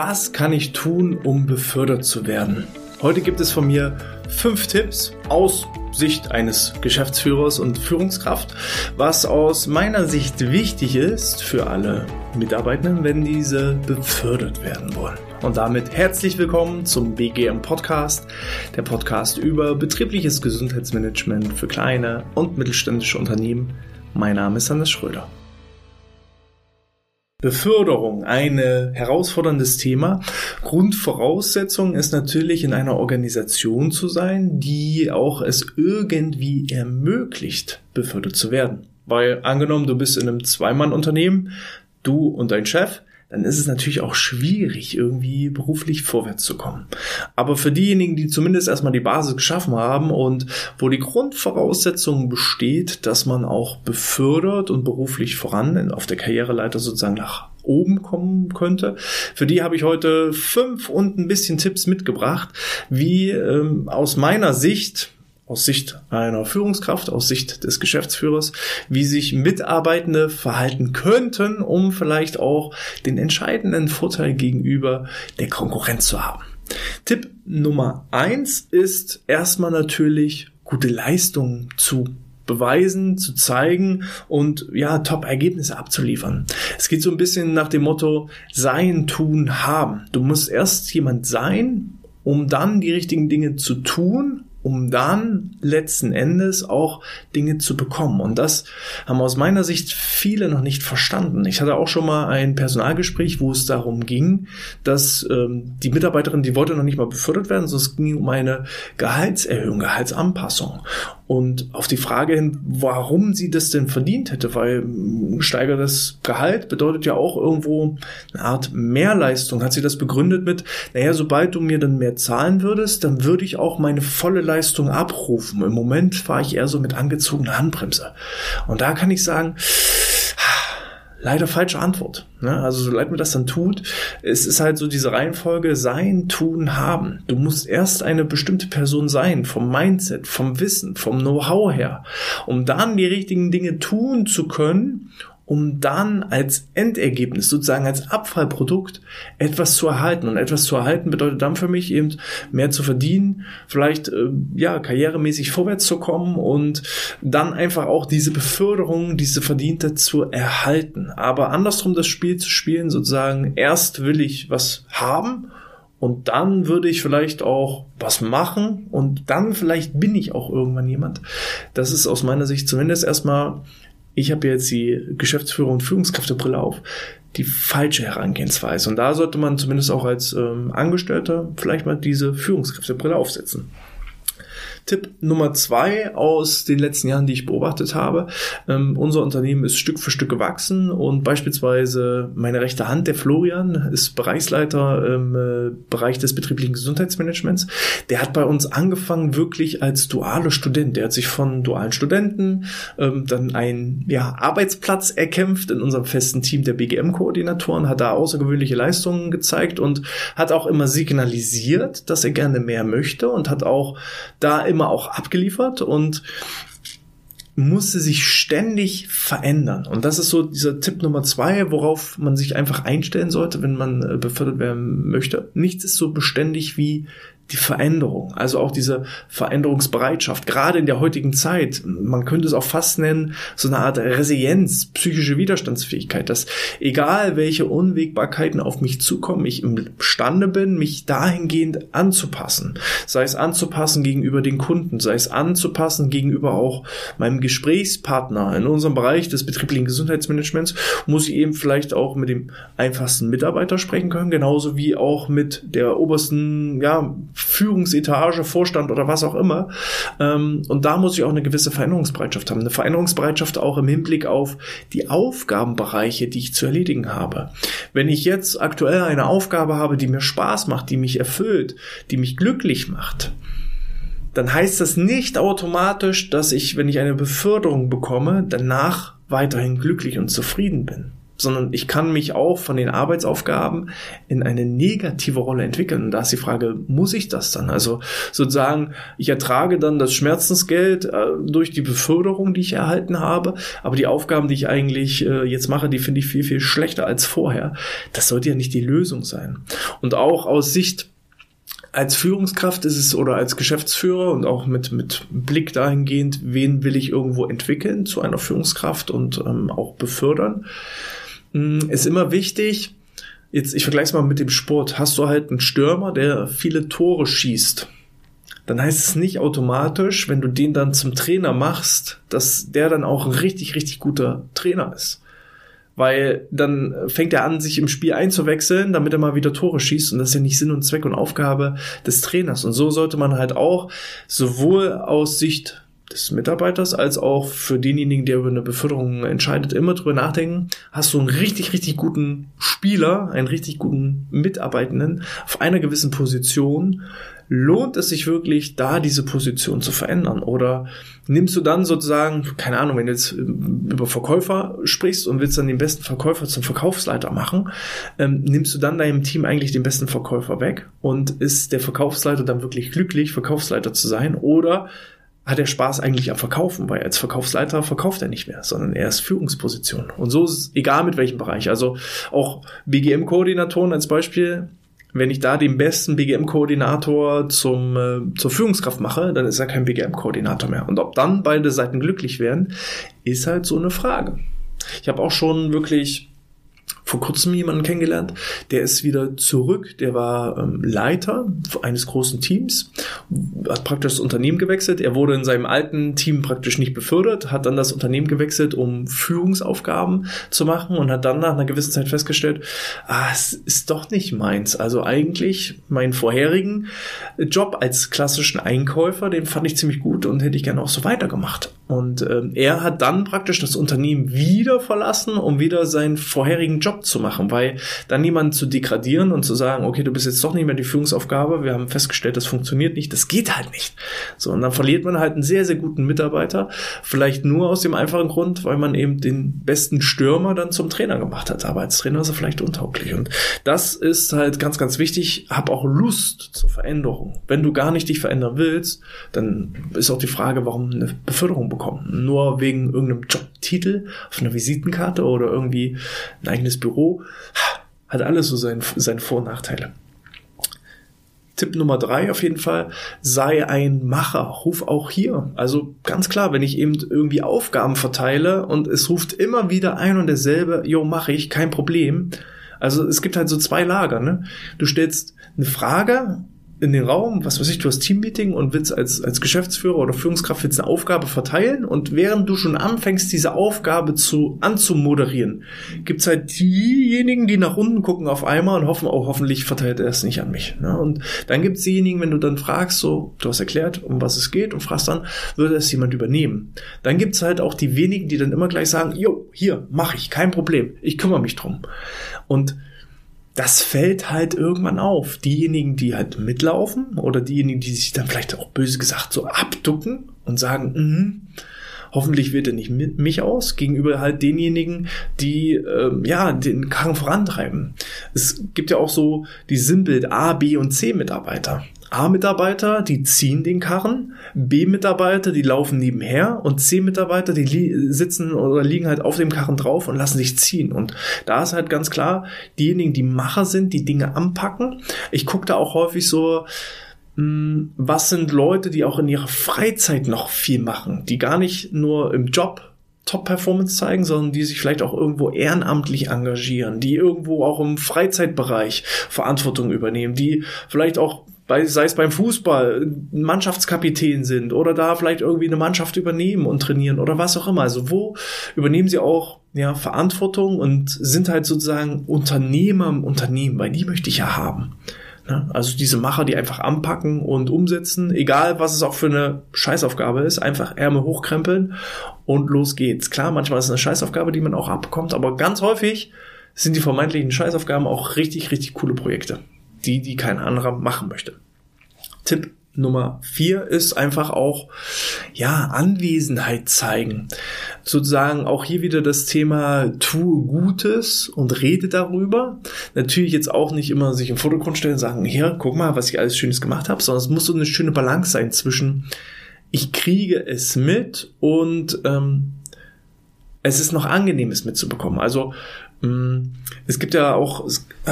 Was kann ich tun, um befördert zu werden? Heute gibt es von mir fünf Tipps aus Sicht eines Geschäftsführers und Führungskraft, was aus meiner Sicht wichtig ist für alle Mitarbeitenden, wenn diese befördert werden wollen. Und damit herzlich willkommen zum BGM Podcast, der Podcast über betriebliches Gesundheitsmanagement für kleine und mittelständische Unternehmen. Mein Name ist Hannes Schröder. Beförderung, ein herausforderndes Thema. Grundvoraussetzung ist natürlich in einer Organisation zu sein, die auch es irgendwie ermöglicht, befördert zu werden. Weil angenommen, du bist in einem Zweimann-Unternehmen, du und dein Chef, dann ist es natürlich auch schwierig, irgendwie beruflich vorwärts zu kommen. Aber für diejenigen, die zumindest erstmal die Basis geschaffen haben und wo die Grundvoraussetzung besteht, dass man auch befördert und beruflich voran auf der Karriereleiter sozusagen nach oben kommen könnte. Für die habe ich heute fünf und ein bisschen Tipps mitgebracht, wie ähm, aus meiner Sicht aus Sicht einer Führungskraft, aus Sicht des Geschäftsführers, wie sich Mitarbeitende verhalten könnten, um vielleicht auch den entscheidenden Vorteil gegenüber der Konkurrenz zu haben. Tipp Nummer eins ist erstmal natürlich gute Leistungen zu beweisen, zu zeigen und ja, Top-Ergebnisse abzuliefern. Es geht so ein bisschen nach dem Motto sein, tun, haben. Du musst erst jemand sein, um dann die richtigen Dinge zu tun um dann letzten Endes auch Dinge zu bekommen. Und das haben aus meiner Sicht viele noch nicht verstanden. Ich hatte auch schon mal ein Personalgespräch, wo es darum ging, dass ähm, die Mitarbeiterin, die wollte noch nicht mal befördert werden, sondern es ging um eine Gehaltserhöhung, Gehaltsanpassung. Und auf die Frage hin, warum sie das denn verdient hätte, weil steigertes Gehalt bedeutet ja auch irgendwo eine Art Mehrleistung. Hat sie das begründet mit, naja, sobald du mir dann mehr zahlen würdest, dann würde ich auch meine volle Leistung abrufen. Im Moment fahre ich eher so mit angezogener Handbremse. Und da kann ich sagen, leider falsche Antwort. Ne? Also so leid mir das dann tut, es ist halt so diese Reihenfolge sein, tun, haben. Du musst erst eine bestimmte Person sein, vom Mindset, vom Wissen, vom Know-how her, um dann die richtigen Dinge tun zu können um dann als Endergebnis, sozusagen als Abfallprodukt, etwas zu erhalten. Und etwas zu erhalten bedeutet dann für mich eben mehr zu verdienen, vielleicht äh, ja karrieremäßig vorwärts zu kommen und dann einfach auch diese Beförderung, diese Verdiente zu erhalten. Aber andersrum das Spiel zu spielen, sozusagen erst will ich was haben und dann würde ich vielleicht auch was machen und dann vielleicht bin ich auch irgendwann jemand. Das ist aus meiner Sicht zumindest erstmal ich habe jetzt die Geschäftsführer und Führungskräftebrille auf, die falsche Herangehensweise. Und da sollte man zumindest auch als ähm, Angestellter vielleicht mal diese Führungskräftebrille aufsetzen. Tipp Nummer zwei aus den letzten Jahren, die ich beobachtet habe. Ähm, unser Unternehmen ist Stück für Stück gewachsen und beispielsweise meine rechte Hand, der Florian, ist Bereichsleiter im äh, Bereich des betrieblichen Gesundheitsmanagements. Der hat bei uns angefangen wirklich als duale Student. Der hat sich von dualen Studenten ähm, dann einen ja, Arbeitsplatz erkämpft in unserem festen Team der BGM-Koordinatoren, hat da außergewöhnliche Leistungen gezeigt und hat auch immer signalisiert, dass er gerne mehr möchte und hat auch da immer immer auch abgeliefert und musste sich ständig verändern. Und das ist so dieser Tipp Nummer zwei, worauf man sich einfach einstellen sollte, wenn man äh, befördert werden möchte. Nichts ist so beständig wie die Veränderung, also auch diese Veränderungsbereitschaft, gerade in der heutigen Zeit. Man könnte es auch fast nennen, so eine Art Resilienz, psychische Widerstandsfähigkeit, dass egal welche Unwägbarkeiten auf mich zukommen, ich imstande bin, mich dahingehend anzupassen. Sei es anzupassen gegenüber den Kunden, sei es anzupassen gegenüber auch meinem Gesprächspartner. In unserem Bereich des betrieblichen Gesundheitsmanagements muss ich eben vielleicht auch mit dem einfachsten Mitarbeiter sprechen können, genauso wie auch mit der obersten, ja, Führungsetage, Vorstand oder was auch immer. Ähm, und da muss ich auch eine gewisse Veränderungsbereitschaft haben. Eine Veränderungsbereitschaft auch im Hinblick auf die Aufgabenbereiche, die ich zu erledigen habe. Wenn ich jetzt aktuell eine Aufgabe habe, die mir Spaß macht, die mich erfüllt, die mich glücklich macht, dann heißt das nicht automatisch, dass ich, wenn ich eine Beförderung bekomme, danach weiterhin glücklich und zufrieden bin. Sondern ich kann mich auch von den Arbeitsaufgaben in eine negative Rolle entwickeln. Und da ist die Frage, muss ich das dann? Also sozusagen, ich ertrage dann das Schmerzensgeld äh, durch die Beförderung, die ich erhalten habe, aber die Aufgaben, die ich eigentlich äh, jetzt mache, die finde ich viel, viel schlechter als vorher. Das sollte ja nicht die Lösung sein. Und auch aus Sicht als Führungskraft ist es oder als Geschäftsführer und auch mit, mit Blick dahingehend, wen will ich irgendwo entwickeln zu einer Führungskraft und ähm, auch befördern, ist immer wichtig, jetzt, ich vergleiche es mal mit dem Sport, hast du halt einen Stürmer, der viele Tore schießt. Dann heißt es nicht automatisch, wenn du den dann zum Trainer machst, dass der dann auch ein richtig, richtig guter Trainer ist weil dann fängt er an, sich im Spiel einzuwechseln, damit er mal wieder Tore schießt und das ist ja nicht Sinn und Zweck und Aufgabe des Trainers. Und so sollte man halt auch sowohl aus Sicht des Mitarbeiters als auch für denjenigen, der über eine Beförderung entscheidet, immer drüber nachdenken, hast du einen richtig, richtig guten Spieler, einen richtig guten Mitarbeitenden auf einer gewissen Position, lohnt es sich wirklich, da diese Position zu verändern? Oder nimmst du dann sozusagen, keine Ahnung, wenn du jetzt ähm, über Verkäufer sprichst und willst dann den besten Verkäufer zum Verkaufsleiter machen, ähm, nimmst du dann deinem Team eigentlich den besten Verkäufer weg und ist der Verkaufsleiter dann wirklich glücklich, Verkaufsleiter zu sein? Oder hat er Spaß eigentlich am Verkaufen, weil als Verkaufsleiter verkauft er nicht mehr, sondern er ist Führungsposition. Und so ist es egal mit welchem Bereich. Also auch BGM-Koordinatoren als Beispiel, wenn ich da den besten BGM-Koordinator zum äh, zur Führungskraft mache, dann ist er kein BGM-Koordinator mehr. Und ob dann beide Seiten glücklich werden, ist halt so eine Frage. Ich habe auch schon wirklich vor kurzem jemanden kennengelernt, der ist wieder zurück, der war ähm, Leiter eines großen Teams, hat praktisch das Unternehmen gewechselt, er wurde in seinem alten Team praktisch nicht befördert, hat dann das Unternehmen gewechselt, um Führungsaufgaben zu machen und hat dann nach einer gewissen Zeit festgestellt, ah, es ist doch nicht meins. Also eigentlich meinen vorherigen Job als klassischen Einkäufer, den fand ich ziemlich gut und hätte ich gerne auch so weitergemacht. Und ähm, er hat dann praktisch das Unternehmen wieder verlassen, um wieder seinen vorherigen Job zu machen, weil dann jemanden zu degradieren und zu sagen, okay, du bist jetzt doch nicht mehr die Führungsaufgabe, wir haben festgestellt, das funktioniert nicht, das geht halt nicht. So, und dann verliert man halt einen sehr, sehr guten Mitarbeiter, vielleicht nur aus dem einfachen Grund, weil man eben den besten Stürmer dann zum Trainer gemacht hat, aber als Trainer ist er vielleicht untauglich. Und das ist halt ganz, ganz wichtig, hab auch Lust zur Veränderung. Wenn du gar nicht dich verändern willst, dann ist auch die Frage, warum eine Beförderung bekommen. Nur wegen irgendeinem Jobtitel auf einer Visitenkarte oder irgendwie ein eigenes Büro. Hat alles so seine, seine Vor- und Nachteile. Tipp Nummer drei auf jeden Fall, sei ein Macher, ruf auch hier. Also ganz klar, wenn ich eben irgendwie Aufgaben verteile und es ruft immer wieder ein und derselbe, jo, mache ich, kein Problem. Also es gibt halt so zwei Lager, ne? Du stellst eine Frage in den Raum, was weiß ich, du hast Teammeeting und willst als, als Geschäftsführer oder Führungskraft willst eine Aufgabe verteilen und während du schon anfängst, diese Aufgabe zu anzumoderieren, gibt's halt diejenigen, die nach unten gucken auf einmal und hoffen, auch oh, hoffentlich verteilt er es nicht an mich. Ne? Und dann gibt's diejenigen, wenn du dann fragst, so, du hast erklärt, um was es geht und fragst dann, würde es jemand übernehmen. Dann gibt's halt auch die wenigen, die dann immer gleich sagen, jo, hier, mach ich, kein Problem, ich kümmere mich drum. Und das fällt halt irgendwann auf. Diejenigen, die halt mitlaufen oder diejenigen, die sich dann vielleicht auch böse gesagt so abducken und sagen, mm, hoffentlich wird er nicht mit mich aus, gegenüber halt denjenigen, die ähm, ja den Karren vorantreiben. Es gibt ja auch so die Sinnbild A, B und C Mitarbeiter. A-Mitarbeiter, die ziehen den Karren, B-Mitarbeiter, die laufen nebenher und C-Mitarbeiter, die sitzen oder liegen halt auf dem Karren drauf und lassen sich ziehen. Und da ist halt ganz klar, diejenigen, die Macher sind, die Dinge anpacken. Ich gucke da auch häufig so, hm, was sind Leute, die auch in ihrer Freizeit noch viel machen, die gar nicht nur im Job Top-Performance zeigen, sondern die sich vielleicht auch irgendwo ehrenamtlich engagieren, die irgendwo auch im Freizeitbereich Verantwortung übernehmen, die vielleicht auch bei, sei es beim Fußball, Mannschaftskapitän sind oder da vielleicht irgendwie eine Mannschaft übernehmen und trainieren oder was auch immer. Also wo übernehmen sie auch ja, Verantwortung und sind halt sozusagen Unternehmer im Unternehmen, weil die möchte ich ja haben. Ne? Also diese Macher, die einfach anpacken und umsetzen, egal was es auch für eine Scheißaufgabe ist, einfach Ärmel hochkrempeln und los geht's. Klar, manchmal ist es eine Scheißaufgabe, die man auch abbekommt, aber ganz häufig sind die vermeintlichen Scheißaufgaben auch richtig, richtig coole Projekte die, die kein anderer machen möchte. Tipp Nummer vier ist einfach auch, ja, Anwesenheit zeigen. Sozusagen auch hier wieder das Thema tue Gutes und rede darüber. Natürlich jetzt auch nicht immer sich im Vordergrund stellen sagen, hier, guck mal, was ich alles Schönes gemacht habe, sondern es muss so eine schöne Balance sein zwischen, ich kriege es mit und ähm, es ist noch angenehm, es mitzubekommen. Also Mm, es gibt ja auch,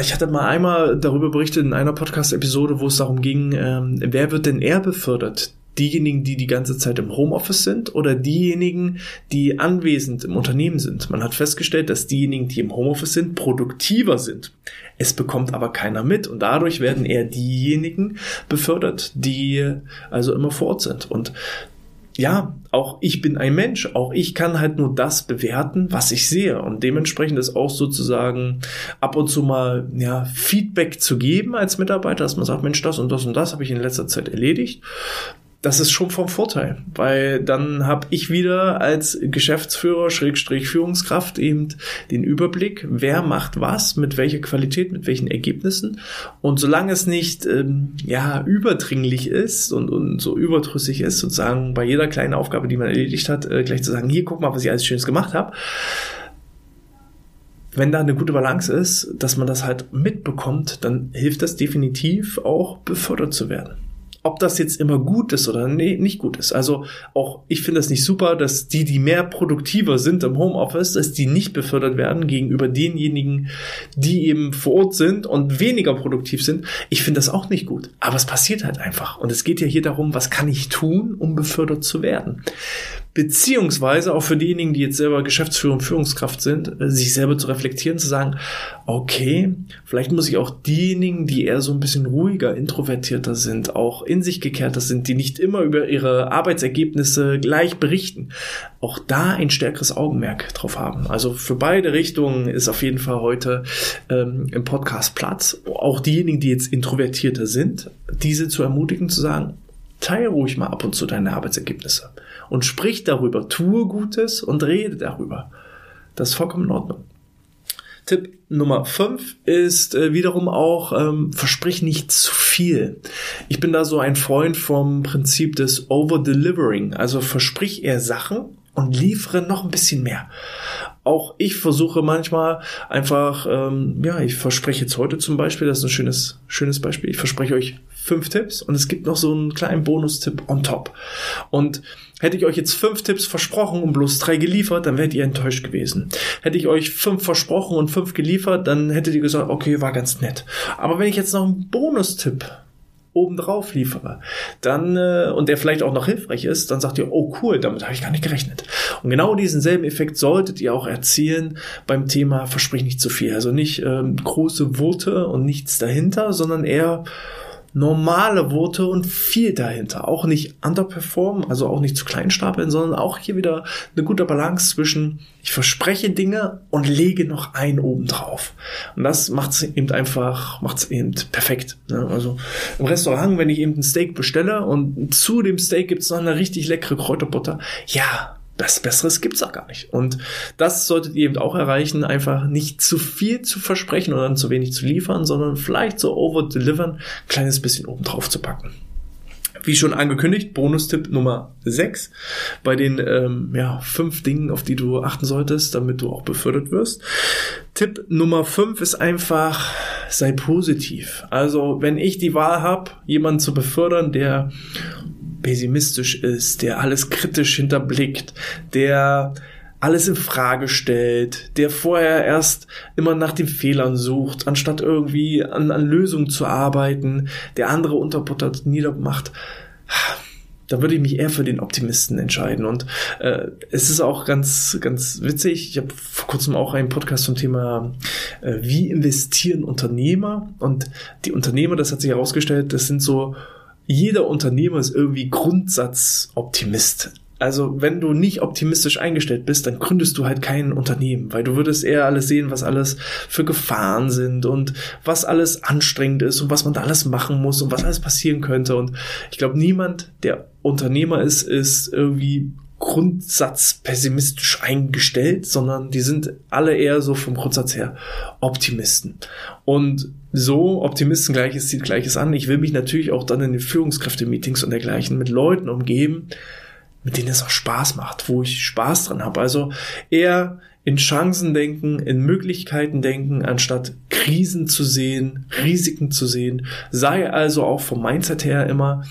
ich hatte mal einmal darüber berichtet in einer Podcast-Episode, wo es darum ging, ähm, wer wird denn eher befördert? Diejenigen, die die ganze Zeit im Homeoffice sind oder diejenigen, die anwesend im Unternehmen sind. Man hat festgestellt, dass diejenigen, die im Homeoffice sind, produktiver sind. Es bekommt aber keiner mit und dadurch werden eher diejenigen befördert, die also immer vor Ort sind. Und ja, auch ich bin ein Mensch, auch ich kann halt nur das bewerten, was ich sehe. Und dementsprechend ist auch sozusagen ab und zu mal ja Feedback zu geben als Mitarbeiter, dass man sagt, Mensch, das und das und das habe ich in letzter Zeit erledigt das ist schon vom Vorteil, weil dann habe ich wieder als Geschäftsführer, Schrägstrich Führungskraft eben den Überblick, wer macht was, mit welcher Qualität, mit welchen Ergebnissen. Und solange es nicht ähm, ja überdringlich ist und, und so überdrüssig ist, sozusagen bei jeder kleinen Aufgabe, die man erledigt hat, äh, gleich zu sagen, hier guck mal, was ich alles Schönes gemacht habe. Wenn da eine gute Balance ist, dass man das halt mitbekommt, dann hilft das definitiv auch befördert zu werden ob das jetzt immer gut ist oder nee, nicht gut ist. Also auch ich finde es nicht super, dass die, die mehr produktiver sind im Homeoffice, dass die nicht befördert werden gegenüber denjenigen, die eben vor Ort sind und weniger produktiv sind. Ich finde das auch nicht gut. Aber es passiert halt einfach. Und es geht ja hier darum, was kann ich tun, um befördert zu werden beziehungsweise auch für diejenigen, die jetzt selber Geschäftsführer und Führungskraft sind, äh, sich selber zu reflektieren, zu sagen, okay, vielleicht muss ich auch diejenigen, die eher so ein bisschen ruhiger, introvertierter sind, auch in sich gekehrter sind, die nicht immer über ihre Arbeitsergebnisse gleich berichten, auch da ein stärkeres Augenmerk drauf haben. Also für beide Richtungen ist auf jeden Fall heute ähm, im Podcast Platz. Auch diejenigen, die jetzt introvertierter sind, diese zu ermutigen, zu sagen, teile ruhig mal ab und zu deine Arbeitsergebnisse und sprich darüber, tue Gutes und rede darüber. Das ist vollkommen in Ordnung. Tipp Nummer 5 ist äh, wiederum auch, ähm, versprich nicht zu viel. Ich bin da so ein Freund vom Prinzip des Over-Delivering. Also versprich eher Sachen und liefere noch ein bisschen mehr. Auch ich versuche manchmal einfach, ähm, ja, ich verspreche jetzt heute zum Beispiel, das ist ein schönes, schönes Beispiel, ich verspreche euch fünf Tipps und es gibt noch so einen kleinen Bonustipp on top. Und hätte ich euch jetzt fünf Tipps versprochen und bloß drei geliefert, dann wärt ihr enttäuscht gewesen. Hätte ich euch fünf versprochen und fünf geliefert, dann hättet ihr gesagt, okay, war ganz nett. Aber wenn ich jetzt noch einen Bonustipp obendrauf liefere, dann äh, und der vielleicht auch noch hilfreich ist, dann sagt ihr, oh cool, damit habe ich gar nicht gerechnet. Und genau diesen selben Effekt solltet ihr auch erzielen beim Thema versprich nicht zu viel. Also nicht ähm, große Worte und nichts dahinter, sondern eher normale Worte und viel dahinter. Auch nicht underperformen, also auch nicht zu klein stapeln, sondern auch hier wieder eine gute Balance zwischen ich verspreche Dinge und lege noch ein oben drauf. Und das macht es eben einfach, macht es eben perfekt. Ne? Also im Restaurant, wenn ich eben ein Steak bestelle und zu dem Steak gibt es noch eine richtig leckere Kräuterbutter, ja, das Besseres gibt's auch gar nicht. Und das solltet ihr eben auch erreichen, einfach nicht zu viel zu versprechen oder zu wenig zu liefern, sondern vielleicht so over-delivern, kleines bisschen oben drauf zu packen. Wie schon angekündigt, Bonustipp Nummer 6 bei den ähm, ja, fünf Dingen, auf die du achten solltest, damit du auch befördert wirst. Tipp Nummer 5 ist einfach, sei positiv. Also wenn ich die Wahl habe, jemanden zu befördern, der pessimistisch ist, der alles kritisch hinterblickt, der alles in Frage stellt, der vorher erst immer nach den Fehlern sucht, anstatt irgendwie an, an Lösungen zu arbeiten, der andere unterbuttert, niedermacht, da würde ich mich eher für den Optimisten entscheiden. Und äh, es ist auch ganz, ganz witzig. Ich habe vor kurzem auch einen Podcast zum Thema, äh, wie investieren Unternehmer. Und die Unternehmer, das hat sich herausgestellt, das sind so jeder Unternehmer ist irgendwie Grundsatzoptimist. Also wenn du nicht optimistisch eingestellt bist, dann gründest du halt kein Unternehmen, weil du würdest eher alles sehen, was alles für Gefahren sind und was alles anstrengend ist und was man da alles machen muss und was alles passieren könnte. Und ich glaube, niemand, der Unternehmer ist, ist irgendwie Grundsatz pessimistisch eingestellt, sondern die sind alle eher so vom Grundsatz her Optimisten. Und so Optimisten gleiches zieht gleiches an. Ich will mich natürlich auch dann in den Führungskräfte-Meetings und dergleichen mit Leuten umgeben, mit denen es auch Spaß macht, wo ich Spaß dran habe. Also eher in Chancen denken, in Möglichkeiten denken, anstatt Krisen zu sehen, Risiken zu sehen. Sei also auch vom Mindset her immer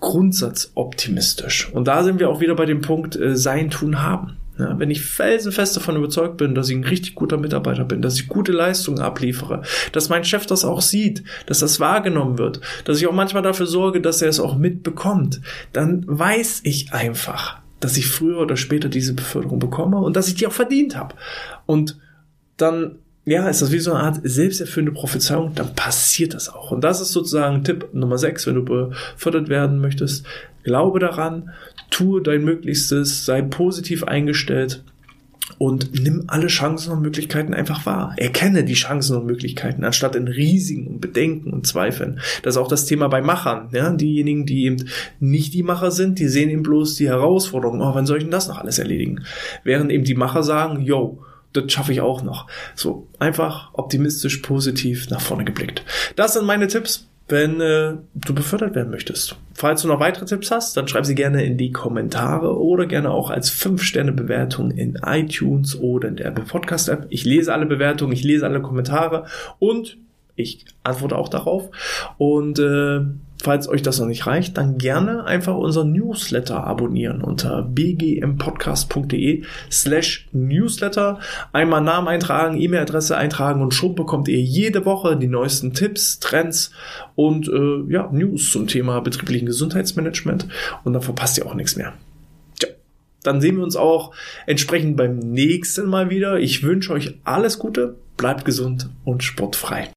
grundsatzoptimistisch. Und da sind wir auch wieder bei dem Punkt äh, Sein, Tun, Haben. Ja, wenn ich felsenfest davon überzeugt bin, dass ich ein richtig guter Mitarbeiter bin, dass ich gute Leistungen abliefere, dass mein Chef das auch sieht, dass das wahrgenommen wird, dass ich auch manchmal dafür sorge, dass er es auch mitbekommt, dann weiß ich einfach, dass ich früher oder später diese Beförderung bekomme und dass ich die auch verdient habe. Und dann ja, ist das wie so eine Art selbsterfüllende Prophezeiung, dann passiert das auch. Und das ist sozusagen Tipp Nummer 6, wenn du befördert werden möchtest. Glaube daran, tue dein Möglichstes, sei positiv eingestellt und nimm alle Chancen und Möglichkeiten einfach wahr. Erkenne die Chancen und Möglichkeiten, anstatt in Risiken und Bedenken und Zweifeln. Das ist auch das Thema bei Machern. Ja? Diejenigen, die eben nicht die Macher sind, die sehen eben bloß die Herausforderungen. Oh, wann soll ich denn das noch alles erledigen? Während eben die Macher sagen, yo, das schaffe ich auch noch. So einfach optimistisch, positiv nach vorne geblickt. Das sind meine Tipps, wenn äh, du befördert werden möchtest. Falls du noch weitere Tipps hast, dann schreib sie gerne in die Kommentare oder gerne auch als 5-Sterne-Bewertung in iTunes oder in der Apple Podcast App. Ich lese alle Bewertungen, ich lese alle Kommentare und ich antworte auch darauf. Und äh, falls euch das noch nicht reicht, dann gerne einfach unser Newsletter abonnieren unter bgmpodcast.de slash Newsletter. Einmal Namen eintragen, E-Mail-Adresse eintragen und schon bekommt ihr jede Woche die neuesten Tipps, Trends und äh, ja, News zum Thema betrieblichen Gesundheitsmanagement. Und dann verpasst ihr auch nichts mehr. Tja, dann sehen wir uns auch entsprechend beim nächsten Mal wieder. Ich wünsche euch alles Gute, bleibt gesund und sportfrei.